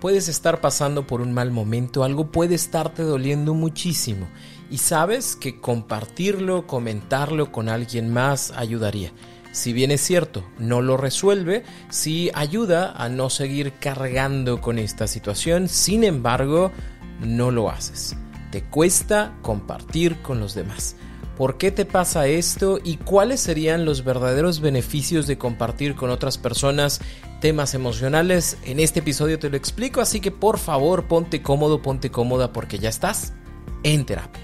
Puedes estar pasando por un mal momento, algo puede estarte doliendo muchísimo y sabes que compartirlo, comentarlo con alguien más ayudaría. Si bien es cierto, no lo resuelve, sí ayuda a no seguir cargando con esta situación, sin embargo, no lo haces. Te cuesta compartir con los demás. ¿Por qué te pasa esto y cuáles serían los verdaderos beneficios de compartir con otras personas temas emocionales? En este episodio te lo explico, así que por favor ponte cómodo, ponte cómoda porque ya estás en terapia.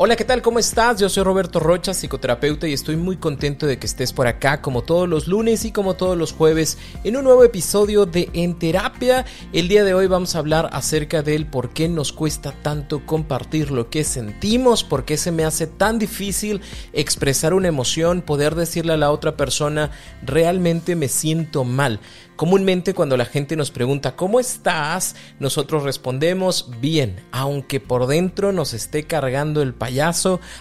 Hola, ¿qué tal? ¿Cómo estás? Yo soy Roberto Rocha, psicoterapeuta, y estoy muy contento de que estés por acá como todos los lunes y como todos los jueves en un nuevo episodio de En Terapia. El día de hoy vamos a hablar acerca del por qué nos cuesta tanto compartir lo que sentimos, por qué se me hace tan difícil expresar una emoción, poder decirle a la otra persona, realmente me siento mal. Comúnmente cuando la gente nos pregunta ¿cómo estás? Nosotros respondemos bien, aunque por dentro nos esté cargando el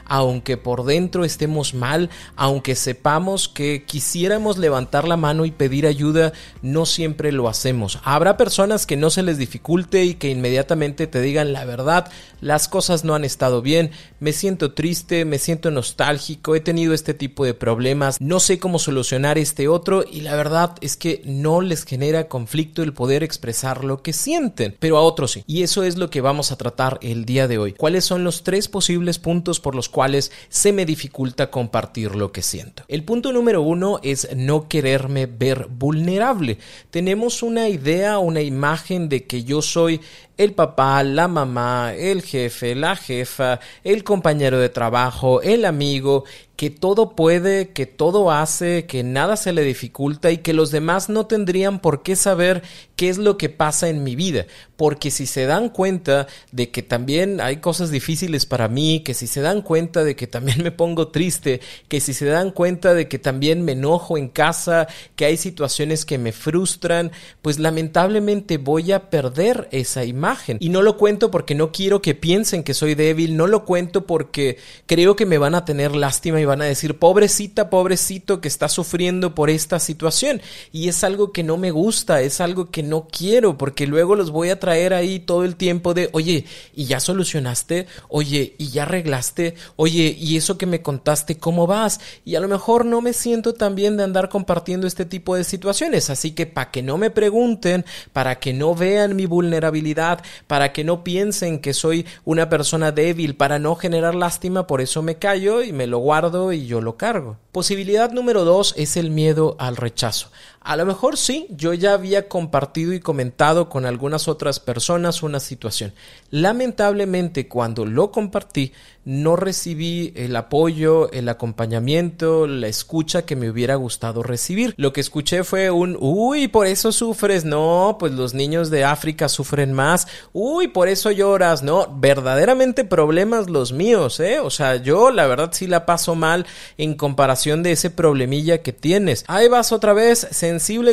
aunque por dentro estemos mal, aunque sepamos que quisiéramos levantar la mano y pedir ayuda, no siempre lo hacemos. Habrá personas que no se les dificulte y que inmediatamente te digan la verdad, las cosas no han estado bien, me siento triste, me siento nostálgico, he tenido este tipo de problemas, no sé cómo solucionar este otro y la verdad es que no les genera conflicto el poder expresar lo que sienten, pero a otros sí. Y eso es lo que vamos a tratar el día de hoy. ¿Cuáles son los tres posibles puntos por los cuales se me dificulta compartir lo que siento? El punto número uno es no quererme ver vulnerable. Tenemos una idea, una imagen de que yo soy el papá, la mamá, el jefe, la jefa, el compañero de trabajo, el amigo, que todo puede, que todo hace, que nada se le dificulta y que los demás no tendrían por qué saber qué es lo que pasa en mi vida. Porque si se dan cuenta de que también hay cosas difíciles para mí, que si se dan cuenta de que también me pongo triste, que si se dan cuenta de que también me enojo en casa, que hay situaciones que me frustran, pues lamentablemente voy a perder esa imagen. Y no lo cuento porque no quiero que piensen que soy débil, no lo cuento porque creo que me van a tener lástima y van a decir, pobrecita, pobrecito que está sufriendo por esta situación. Y es algo que no me gusta, es algo que no quiero, porque luego los voy a traer ahí todo el tiempo de, oye, ¿y ya solucionaste? Oye, ¿y ya arreglaste? Oye, ¿y eso que me contaste, cómo vas? Y a lo mejor no me siento tan bien de andar compartiendo este tipo de situaciones. Así que para que no me pregunten, para que no vean mi vulnerabilidad, para que no piensen que soy una persona débil, para no generar lástima, por eso me callo y me lo guardo y yo lo cargo. Posibilidad número dos es el miedo al rechazo. A lo mejor sí, yo ya había compartido y comentado con algunas otras personas una situación. Lamentablemente cuando lo compartí no recibí el apoyo, el acompañamiento, la escucha que me hubiera gustado recibir. Lo que escuché fue un, uy, por eso sufres, no, pues los niños de África sufren más, uy, por eso lloras, no, verdaderamente problemas los míos, ¿eh? O sea, yo la verdad sí la paso mal en comparación de ese problemilla que tienes. Ahí vas otra vez,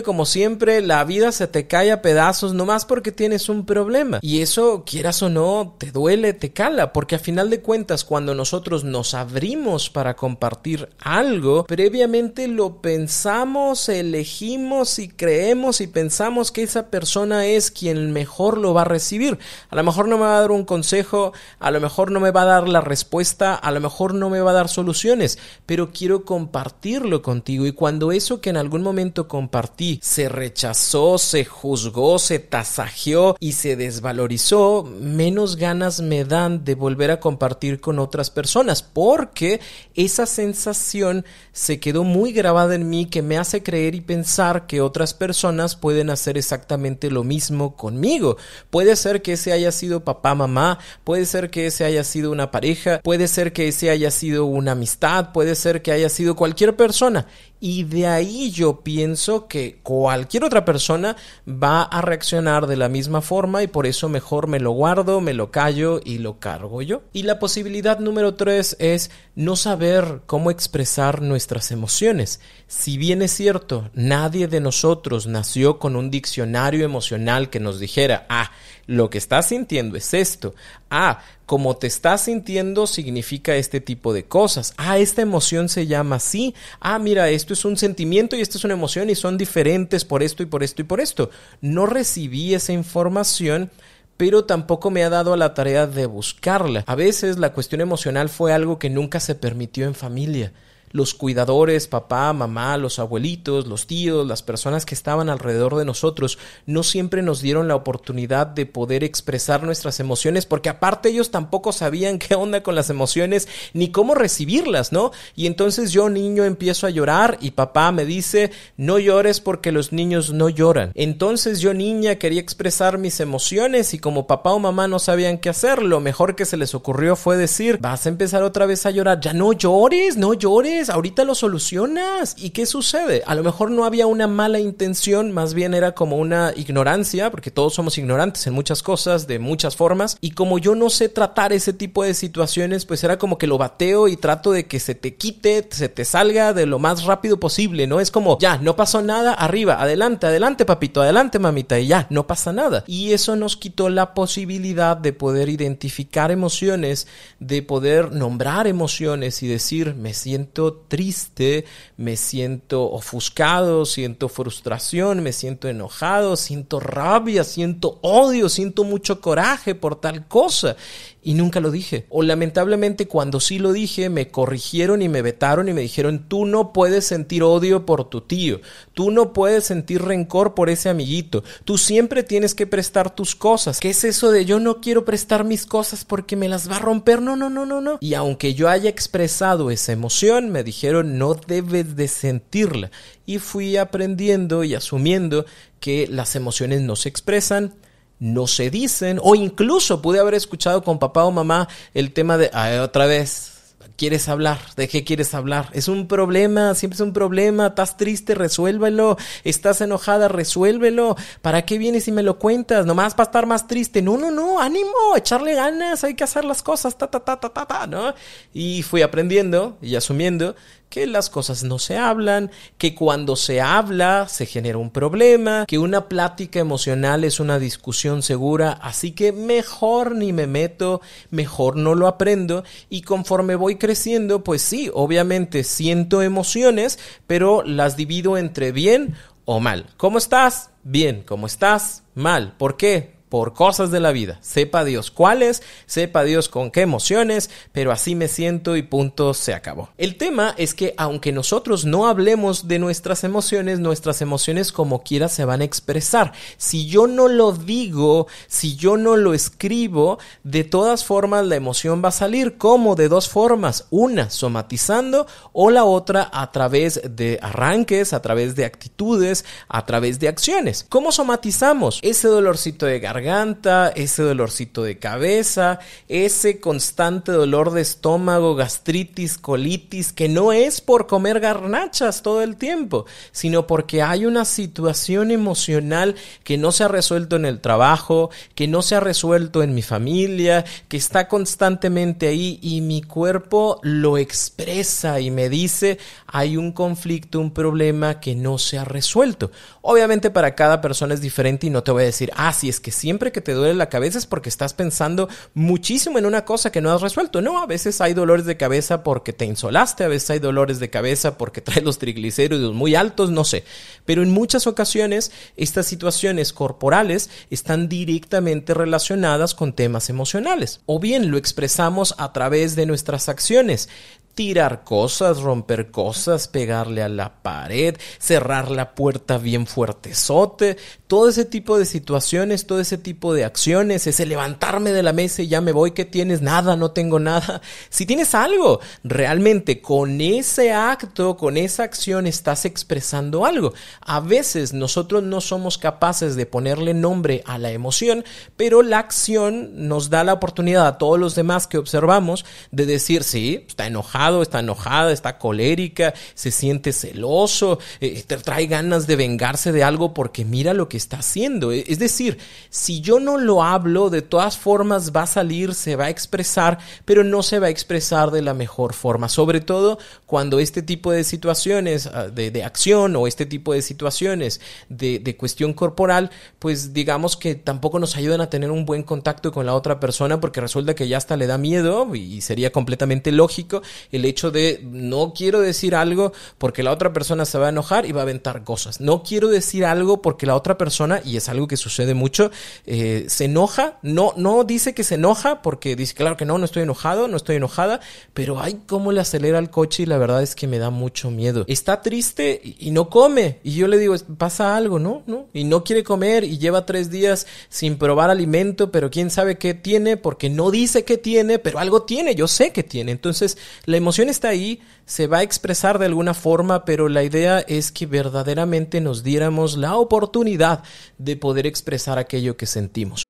como siempre, la vida se te cae a pedazos nomás porque tienes un problema. Y eso, quieras o no, te duele, te cala, porque a final de cuentas, cuando nosotros nos abrimos para compartir algo, previamente lo pensamos, elegimos y creemos y pensamos que esa persona es quien mejor lo va a recibir. A lo mejor no me va a dar un consejo, a lo mejor no me va a dar la respuesta, a lo mejor no me va a dar soluciones, pero quiero compartirlo contigo y cuando eso que en algún momento compartí. Se rechazó, se juzgó, se tasajeó y se desvalorizó, menos ganas me dan de volver a compartir con otras personas, porque esa sensación se quedó muy grabada en mí que me hace creer y pensar que otras personas pueden hacer exactamente lo mismo conmigo. Puede ser que ese haya sido papá, mamá, puede ser que ese haya sido una pareja, puede ser que ese haya sido una amistad, puede ser que haya sido cualquier persona y de ahí yo pienso que cualquier otra persona va a reaccionar de la misma forma y por eso mejor me lo guardo, me lo callo y lo cargo yo. Y la posibilidad número tres es no saber cómo expresar nuestras emociones. Si bien es cierto, nadie de nosotros nació con un diccionario emocional que nos dijera, ah, lo que estás sintiendo es esto. Ah, como te estás sintiendo significa este tipo de cosas. Ah, esta emoción se llama así. Ah, mira, esto es un sentimiento y esto es una emoción y son diferentes por esto y por esto y por esto. No recibí esa información pero tampoco me ha dado la tarea de buscarla. A veces la cuestión emocional fue algo que nunca se permitió en familia los cuidadores, papá, mamá, los abuelitos, los tíos, las personas que estaban alrededor de nosotros, no siempre nos dieron la oportunidad de poder expresar nuestras emociones, porque aparte ellos tampoco sabían qué onda con las emociones ni cómo recibirlas, ¿no? Y entonces yo niño empiezo a llorar y papá me dice, no llores porque los niños no lloran. Entonces yo niña quería expresar mis emociones y como papá o mamá no sabían qué hacer, lo mejor que se les ocurrió fue decir, vas a empezar otra vez a llorar, ya no llores, no llores ahorita lo solucionas. ¿Y qué sucede? A lo mejor no había una mala intención, más bien era como una ignorancia, porque todos somos ignorantes en muchas cosas, de muchas formas, y como yo no sé tratar ese tipo de situaciones, pues era como que lo bateo y trato de que se te quite, se te salga de lo más rápido posible, ¿no? Es como, ya, no pasó nada, arriba, adelante, adelante, papito, adelante, mamita, y ya, no pasa nada. Y eso nos quitó la posibilidad de poder identificar emociones, de poder nombrar emociones y decir, me siento triste, me siento ofuscado, siento frustración, me siento enojado, siento rabia, siento odio, siento mucho coraje por tal cosa y nunca lo dije. O lamentablemente cuando sí lo dije me corrigieron y me vetaron y me dijeron tú no puedes sentir odio por tu tío, tú no puedes sentir rencor por ese amiguito, tú siempre tienes que prestar tus cosas. ¿Qué es eso de yo no quiero prestar mis cosas porque me las va a romper? No, no, no, no, no. Y aunque yo haya expresado esa emoción, me dijeron no debes de sentirla. Y fui aprendiendo y asumiendo que las emociones no se expresan, no se dicen, o incluso pude haber escuchado con papá o mamá el tema de, otra vez, quieres hablar? ¿De qué quieres hablar? Es un problema, siempre es un problema, estás triste, resuélvelo, estás enojada, resuélvelo. ¿Para qué vienes y me lo cuentas? Nomás para estar más triste. No, no, no, ánimo, echarle ganas, hay que hacer las cosas, ta, ta, ta, ta, ta, ta, ¿no? Y fui aprendiendo y asumiendo que las cosas no se hablan, que cuando se habla se genera un problema, que una plática emocional es una discusión segura, así que mejor ni me meto, mejor no lo aprendo y conforme voy creciendo, pues sí, obviamente siento emociones, pero las divido entre bien o mal. ¿Cómo estás? Bien. ¿Cómo estás? Mal. ¿Por qué? Por cosas de la vida. Sepa Dios cuáles, sepa Dios con qué emociones, pero así me siento y punto, se acabó. El tema es que aunque nosotros no hablemos de nuestras emociones, nuestras emociones como quiera se van a expresar. Si yo no lo digo, si yo no lo escribo, de todas formas la emoción va a salir como de dos formas. Una, somatizando o la otra a través de arranques, a través de actitudes, a través de acciones. ¿Cómo somatizamos? Ese dolorcito de garganta garganta, ese dolorcito de cabeza, ese constante dolor de estómago, gastritis, colitis, que no es por comer garnachas todo el tiempo, sino porque hay una situación emocional que no se ha resuelto en el trabajo, que no se ha resuelto en mi familia, que está constantemente ahí y mi cuerpo lo expresa y me dice hay un conflicto, un problema que no se ha resuelto. Obviamente para cada persona es diferente y no te voy a decir, ah, si es que siempre que te duele la cabeza es porque estás pensando muchísimo en una cosa que no has resuelto. No, a veces hay dolores de cabeza porque te insolaste, a veces hay dolores de cabeza porque traes los triglicéridos muy altos, no sé. Pero en muchas ocasiones estas situaciones corporales están directamente relacionadas con temas emocionales. O bien lo expresamos a través de nuestras acciones tirar cosas, romper cosas, pegarle a la pared, cerrar la puerta bien fuertezote, todo ese tipo de situaciones, todo ese tipo de acciones, ese levantarme de la mesa y ya me voy, que tienes? Nada, no tengo nada. Si tienes algo, realmente con ese acto, con esa acción estás expresando algo. A veces nosotros no somos capaces de ponerle nombre a la emoción, pero la acción nos da la oportunidad a todos los demás que observamos de decir, sí, está enojado, está enojada, está colérica, se siente celoso, eh, trae ganas de vengarse de algo porque mira lo que está haciendo. E, es decir, si yo no lo hablo, de todas formas va a salir, se va a expresar, pero no se va a expresar de la mejor forma. Sobre todo cuando este tipo de situaciones ah, de, acción o este tipo de situaciones de, de cuestión corporal, pues digamos que tampoco nos ayudan a tener un buen contacto con la otra persona porque resulta que ya hasta le da miedo y sería completamente lógico el hecho de no quiero decir algo porque la otra persona se va a enojar y va a aventar cosas. No quiero decir algo porque la otra persona, y es algo que sucede mucho, eh, se enoja, no, no dice que se enoja porque dice, claro que no, no estoy enojado, no estoy enojada, pero ay, cómo le acelera el coche y la verdad es que me da mucho miedo. Está triste y, no come. Y yo le digo, pasa algo, ¿no? ¿no? Y no quiere comer y lleva tres días sin probar alimento, pero quién sabe qué tiene porque no dice que tiene, pero algo tiene, yo sé que tiene. Entonces, la emoción está ahí, se va a expresar de alguna forma, pero la idea es que verdaderamente nos diéramos la oportunidad de poder expresar aquello que sentimos.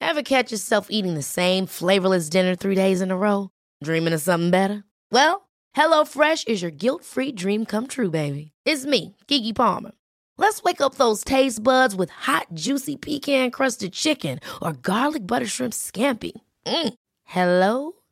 Ever catch yourself eating the same flavorless dinner three days in a row? Dreaming of something better? Well, HelloFresh is your guilt-free dream come true, baby. It's me, Kiki Palmer. Let's wake up those taste buds with hot, juicy pecan-crusted chicken or garlic butter shrimp scampi. Mm. Hello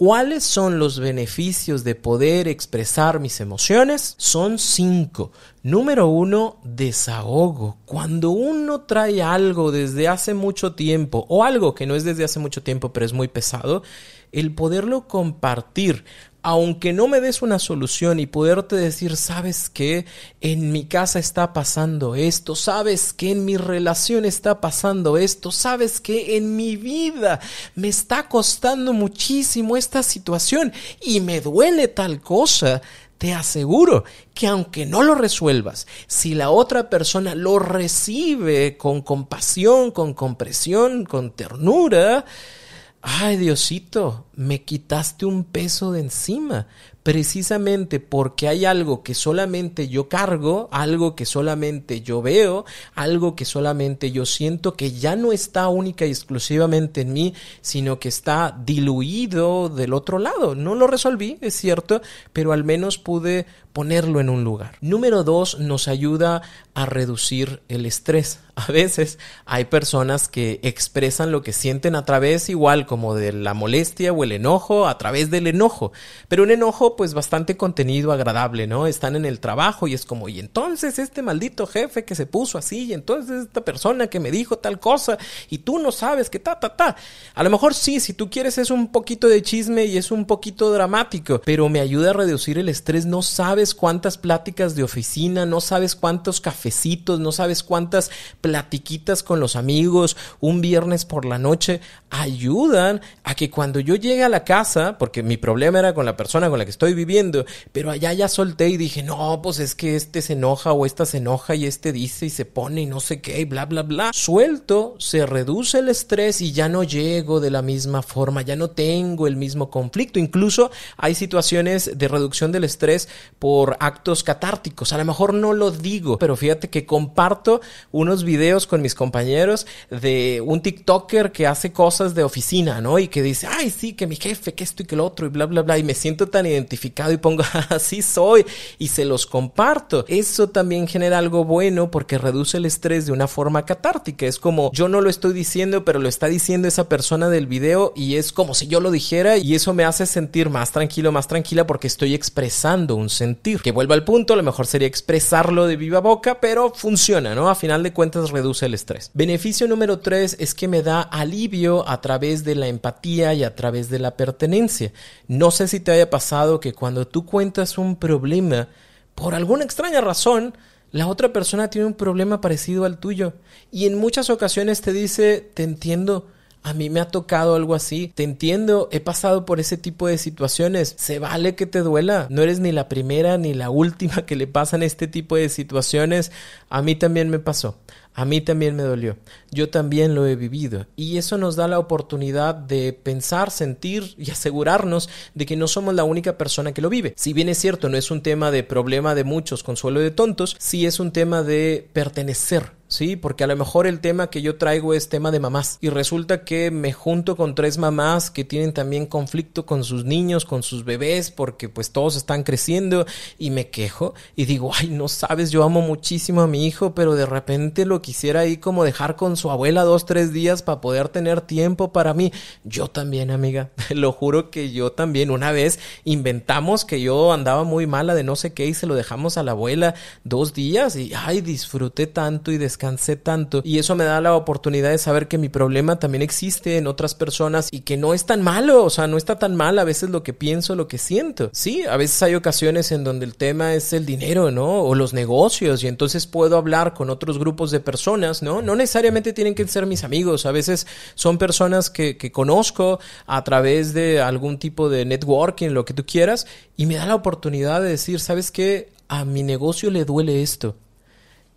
¿Cuáles son los beneficios de poder expresar mis emociones? Son cinco. Número uno, desahogo. Cuando uno trae algo desde hace mucho tiempo o algo que no es desde hace mucho tiempo pero es muy pesado, el poderlo compartir aunque no me des una solución y poderte decir, sabes que en mi casa está pasando esto, sabes que en mi relación está pasando esto, sabes que en mi vida me está costando muchísimo esta situación y me duele tal cosa, te aseguro que aunque no lo resuelvas, si la otra persona lo recibe con compasión, con compresión, con ternura, ay Diosito, me quitaste un peso de encima, precisamente porque hay algo que solamente yo cargo, algo que solamente yo veo, algo que solamente yo siento que ya no está única y exclusivamente en mí, sino que está diluido del otro lado. No lo resolví, es cierto, pero al menos pude ponerlo en un lugar. Número dos, nos ayuda a reducir el estrés. A veces hay personas que expresan lo que sienten a través igual como de la molestia o el enojo, a través del enojo. Pero un enojo pues bastante contenido, agradable, ¿no? Están en el trabajo y es como, y entonces este maldito jefe que se puso así, y entonces esta persona que me dijo tal cosa, y tú no sabes que ta, ta, ta. A lo mejor sí, si tú quieres es un poquito de chisme y es un poquito dramático, pero me ayuda a reducir el estrés, no sabes cuántas pláticas de oficina, no sabes cuántos cafecitos, no sabes cuántas platiquitas con los amigos un viernes por la noche ayudan a que cuando yo llegue a la casa, porque mi problema era con la persona con la que estoy viviendo, pero allá ya solté y dije, no, pues es que este se enoja o esta se enoja y este dice y se pone y no sé qué y bla, bla, bla. Suelto, se reduce el estrés y ya no llego de la misma forma, ya no tengo el mismo conflicto. Incluso hay situaciones de reducción del estrés por actos catárticos. A lo mejor no lo digo, pero fíjate que comparto unos videos con mis compañeros de un TikToker que hace cosas de oficina, ¿no? Y que dice, ay, sí, que mi jefe, que esto y que lo otro, y bla, bla, bla. Y me siento tan identificado y pongo, así soy, y se los comparto. Eso también genera algo bueno porque reduce el estrés de una forma catártica. Es como, yo no lo estoy diciendo, pero lo está diciendo esa persona del video y es como si yo lo dijera y eso me hace sentir más tranquilo, más tranquila porque estoy expresando un sentir que vuelva al punto, lo mejor sería expresarlo de viva boca, pero funciona, ¿no? A final de cuentas reduce el estrés. Beneficio número tres es que me da alivio a través de la empatía y a través de la pertenencia. No sé si te haya pasado que cuando tú cuentas un problema, por alguna extraña razón, la otra persona tiene un problema parecido al tuyo y en muchas ocasiones te dice, te entiendo, A mí me ha tocado algo así. Te entiendo, he pasado por ese tipo de situaciones. Se vale que te duela. No eres ni la primera ni la última que le pasan este tipo de situaciones. A mí también me pasó. A mí también me dolió. Yo también lo he vivido. Y eso nos da la oportunidad de pensar, sentir y asegurarnos de que no somos la única persona que lo vive. Si bien es cierto, no es un tema de problema de muchos, consuelo de tontos, sí es un tema de pertenecer ¿sí? Porque a lo mejor el tema que yo traigo es tema de mamás y resulta que me junto con tres mamás que tienen también conflicto con sus niños, con sus bebés, porque pues todos están creciendo y me quejo y digo, ay, no sabes, yo amo muchísimo a mi hijo, pero de repente lo quisiera ahí como dejar con su abuela dos, tres días para poder tener tiempo para mí. Yo también, amiga, lo juro que yo también una vez inventamos que yo andaba muy mala de no sé qué y se lo dejamos a la abuela dos días y ay, disfruté tanto y descansé cansé tanto y eso me da la oportunidad de saber que mi problema también existe en otras personas y que no es tan malo, o sea, no está tan mal a veces lo que pienso, lo que siento. Sí, a veces hay ocasiones en donde el tema es el dinero, ¿no? O los negocios y entonces puedo hablar con otros grupos de personas, ¿no? No necesariamente tienen que ser mis amigos, a veces son personas que conozco a través de algún tipo de networking, lo que tú quieras, y me da la oportunidad de decir, ¿sabes qué? A mi negocio le duele esto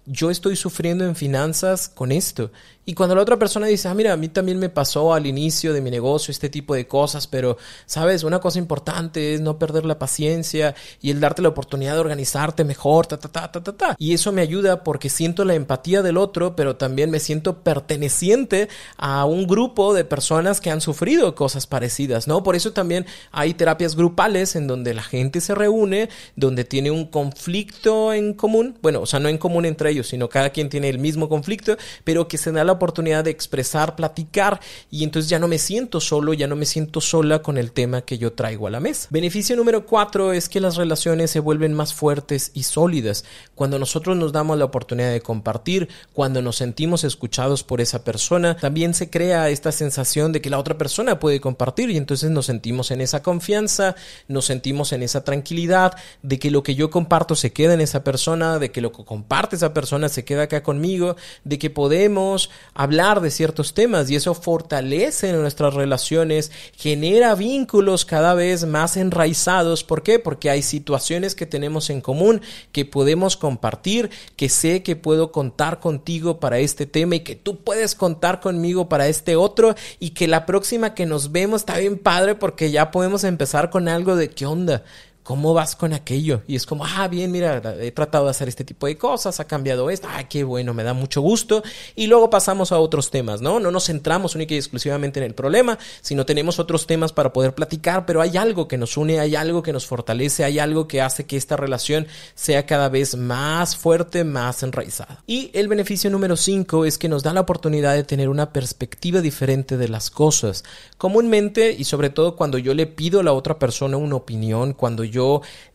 yo estoy sufriendo en finanzas con esto. Y cuando la otra persona dice, ah, mira, a mí también me pasó al inicio de mi negocio este tipo de cosas, pero, sabes, una cosa importante es no perder la paciencia y el darte la oportunidad de organizarte mejor, ta, ta, ta, ta, ta, ta. Y eso me ayuda porque siento la empatía del otro, pero también me siento perteneciente a un grupo de personas que han sufrido cosas parecidas, ¿no? Por eso también hay terapias grupales en donde la gente se reúne, donde tiene un conflicto en común, bueno, o sea, no en común entre ellos, sino cada quien tiene el mismo conflicto, pero que se da la oportunidad de expresar, platicar y entonces ya no me siento solo, ya no me siento sola con el tema que yo traigo a la mesa. Beneficio número cuatro es que las relaciones se vuelven más fuertes y sólidas cuando nosotros nos damos la oportunidad de compartir, cuando nos sentimos escuchados por esa persona, también se crea esta sensación de que la otra persona puede compartir y entonces nos sentimos en esa confianza, nos sentimos en esa tranquilidad de que lo que yo comparto se queda en esa persona, de que lo que comparte esa persona se queda acá conmigo, de que podemos hablar de ciertos temas y eso fortalece nuestras relaciones, genera vínculos cada vez más enraizados. ¿Por qué? Porque hay situaciones que tenemos en común que podemos compartir, que sé que puedo contar contigo para este tema y que tú puedes contar conmigo para este otro y que la próxima que nos vemos está bien padre porque ya podemos empezar con algo de qué onda ¿cómo vas con aquello? Y es como, ah, bien, mira, he tratado de hacer este tipo de cosas, ha cambiado esto, ah, qué bueno, me da mucho gusto. Y luego pasamos a otros temas, ¿no? No nos centramos única y exclusivamente en el problema, sino tenemos otros temas para poder platicar, pero hay algo que nos une, hay algo que nos fortalece, hay algo que hace que esta relación sea cada vez más fuerte, más enraizada. Y el beneficio número 5 es que nos da la oportunidad de tener una perspectiva diferente de las cosas. Comúnmente, y sobre todo cuando yo le pido a la otra persona una opinión, cuando yo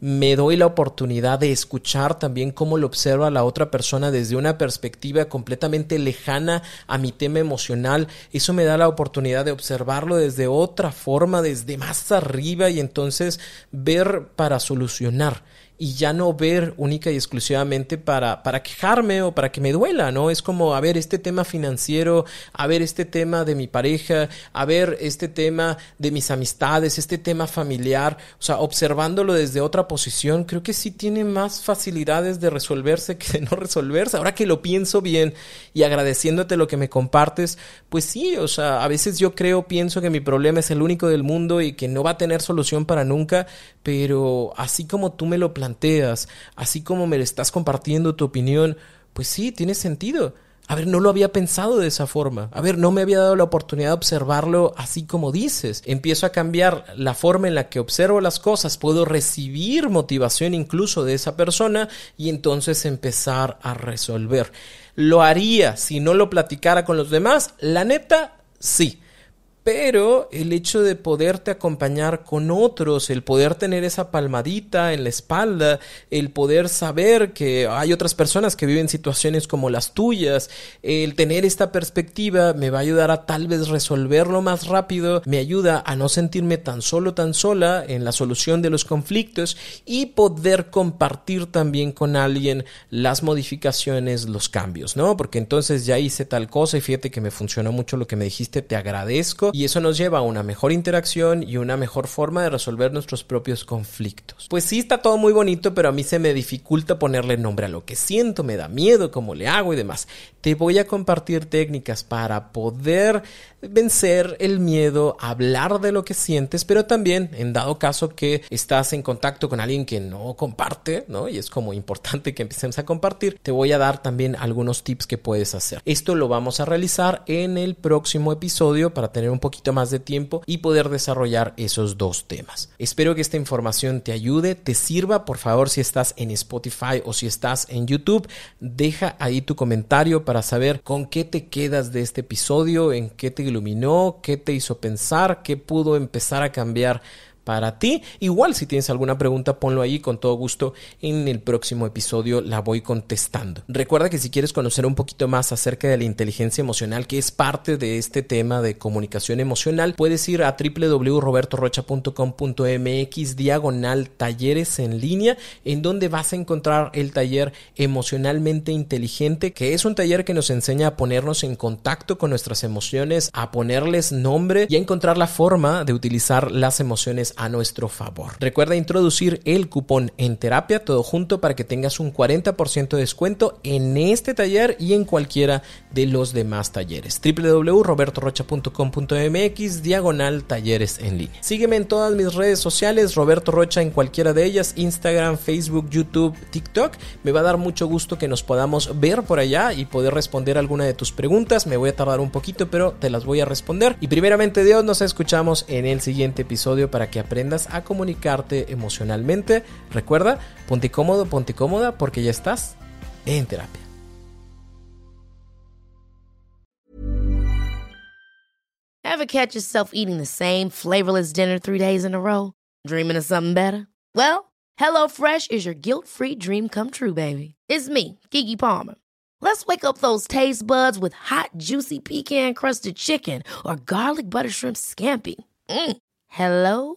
me doy la oportunidad de escuchar también cómo lo observa la otra persona desde una perspectiva completamente lejana a mi tema emocional. Eso me da la oportunidad de observarlo desde otra forma, desde más arriba y entonces ver para solucionar y ya no ver única y exclusivamente para, para quejarme o para que me duela, ¿no? Es como, a ver, este tema financiero, a ver, este tema de mi pareja, a ver, este tema de mis amistades, este tema familiar, o sea, observándolo desde otra posición, creo que sí tiene más facilidades de resolverse que de no resolverse. Ahora que lo pienso bien y agradeciéndote lo que me compartes, pues sí, o sea, a veces yo creo, pienso que mi problema es el único del mundo y que no va a tener solución para nunca, pero así como tú me lo planteas, así como me estás compartiendo tu opinión, pues sí, tiene sentido. A ver, no lo había pensado de esa forma. A ver, no me había dado la oportunidad de observarlo así como dices. Empiezo a cambiar la forma en la que observo las cosas. Puedo recibir motivación incluso de esa persona y entonces empezar a resolver. ¿Lo haría si no lo platicara con los demás? La neta, sí. Pero el hecho de poderte acompañar con otros, el poder tener esa palmadita en la espalda, el poder saber que hay otras personas que viven situaciones como las tuyas, el tener esta perspectiva me va a ayudar a tal vez resolverlo más rápido, me ayuda a no sentirme tan solo, tan sola en la solución de los conflictos y poder compartir también con alguien las modificaciones, los cambios, ¿no? Porque entonces ya hice tal cosa y fíjate que me funcionó mucho lo que me dijiste, te agradezco y eso nos lleva a una mejor interacción y una mejor forma de resolver nuestros propios conflictos. Pues sí, está todo muy bonito, pero a mí se me dificulta ponerle nombre a lo que siento, me da miedo, cómo le hago y demás. Te voy a compartir técnicas para poder vencer el miedo, hablar de lo que sientes, pero también en dado caso que estás en contacto con alguien que no comparte, ¿no? Y es como importante que empecemos a compartir, te voy a dar también algunos tips que puedes hacer. Esto lo vamos a realizar en el próximo episodio para tener un poquito más de tiempo y poder desarrollar esos dos temas. Espero que esta información te ayude, te sirva. Por favor, si estás en Spotify o si estás en YouTube, deja ahí tu comentario para saber con qué te quedas de este episodio, en qué te iluminó, qué te hizo pensar, qué pudo empezar a cambiar para ti. Igual si tienes alguna pregunta, ponlo ahí con todo gusto. En el próximo episodio la voy contestando. Recuerda que si quieres conocer un poquito más acerca de la inteligencia emocional, que es parte de este tema de comunicación emocional, puedes ir a www.robertorocha.com.mx diagonal talleres en línea, en donde vas a encontrar el taller emocionalmente inteligente, que es un taller que nos enseña a ponernos en contacto con nuestras emociones, a ponerles nombre y a encontrar la forma de utilizar las emociones a nuestro favor. Recuerda introducir el cupón en terapia todo junto para que tengas un 40% de descuento en este taller y en cualquiera de los demás talleres. www.robertorocha.com.mx diagonal talleres en línea. Sígueme en todas mis redes sociales, Roberto Rocha en cualquiera de ellas, Instagram, Facebook, YouTube, TikTok. Me va a dar mucho gusto que nos podamos ver por allá y poder responder alguna de tus preguntas. Me voy a tardar un poquito, pero te las voy a responder. Y primeramente Dios, nos escuchamos en el siguiente episodio para que aprendas a comunicarte emocionalmente. Recuerda, ponte cómodo, ponte cómoda porque ya estás en terapia. Ever catch yourself eating the same flavorless dinner three days in a row? Dreaming of something better? Well, HelloFresh is your guilt-free dream come true, baby. It's me, Kiki Palmer. Let's wake up those taste buds with hot, juicy pecan-crusted chicken or garlic butter shrimp scampi. Mm. Hello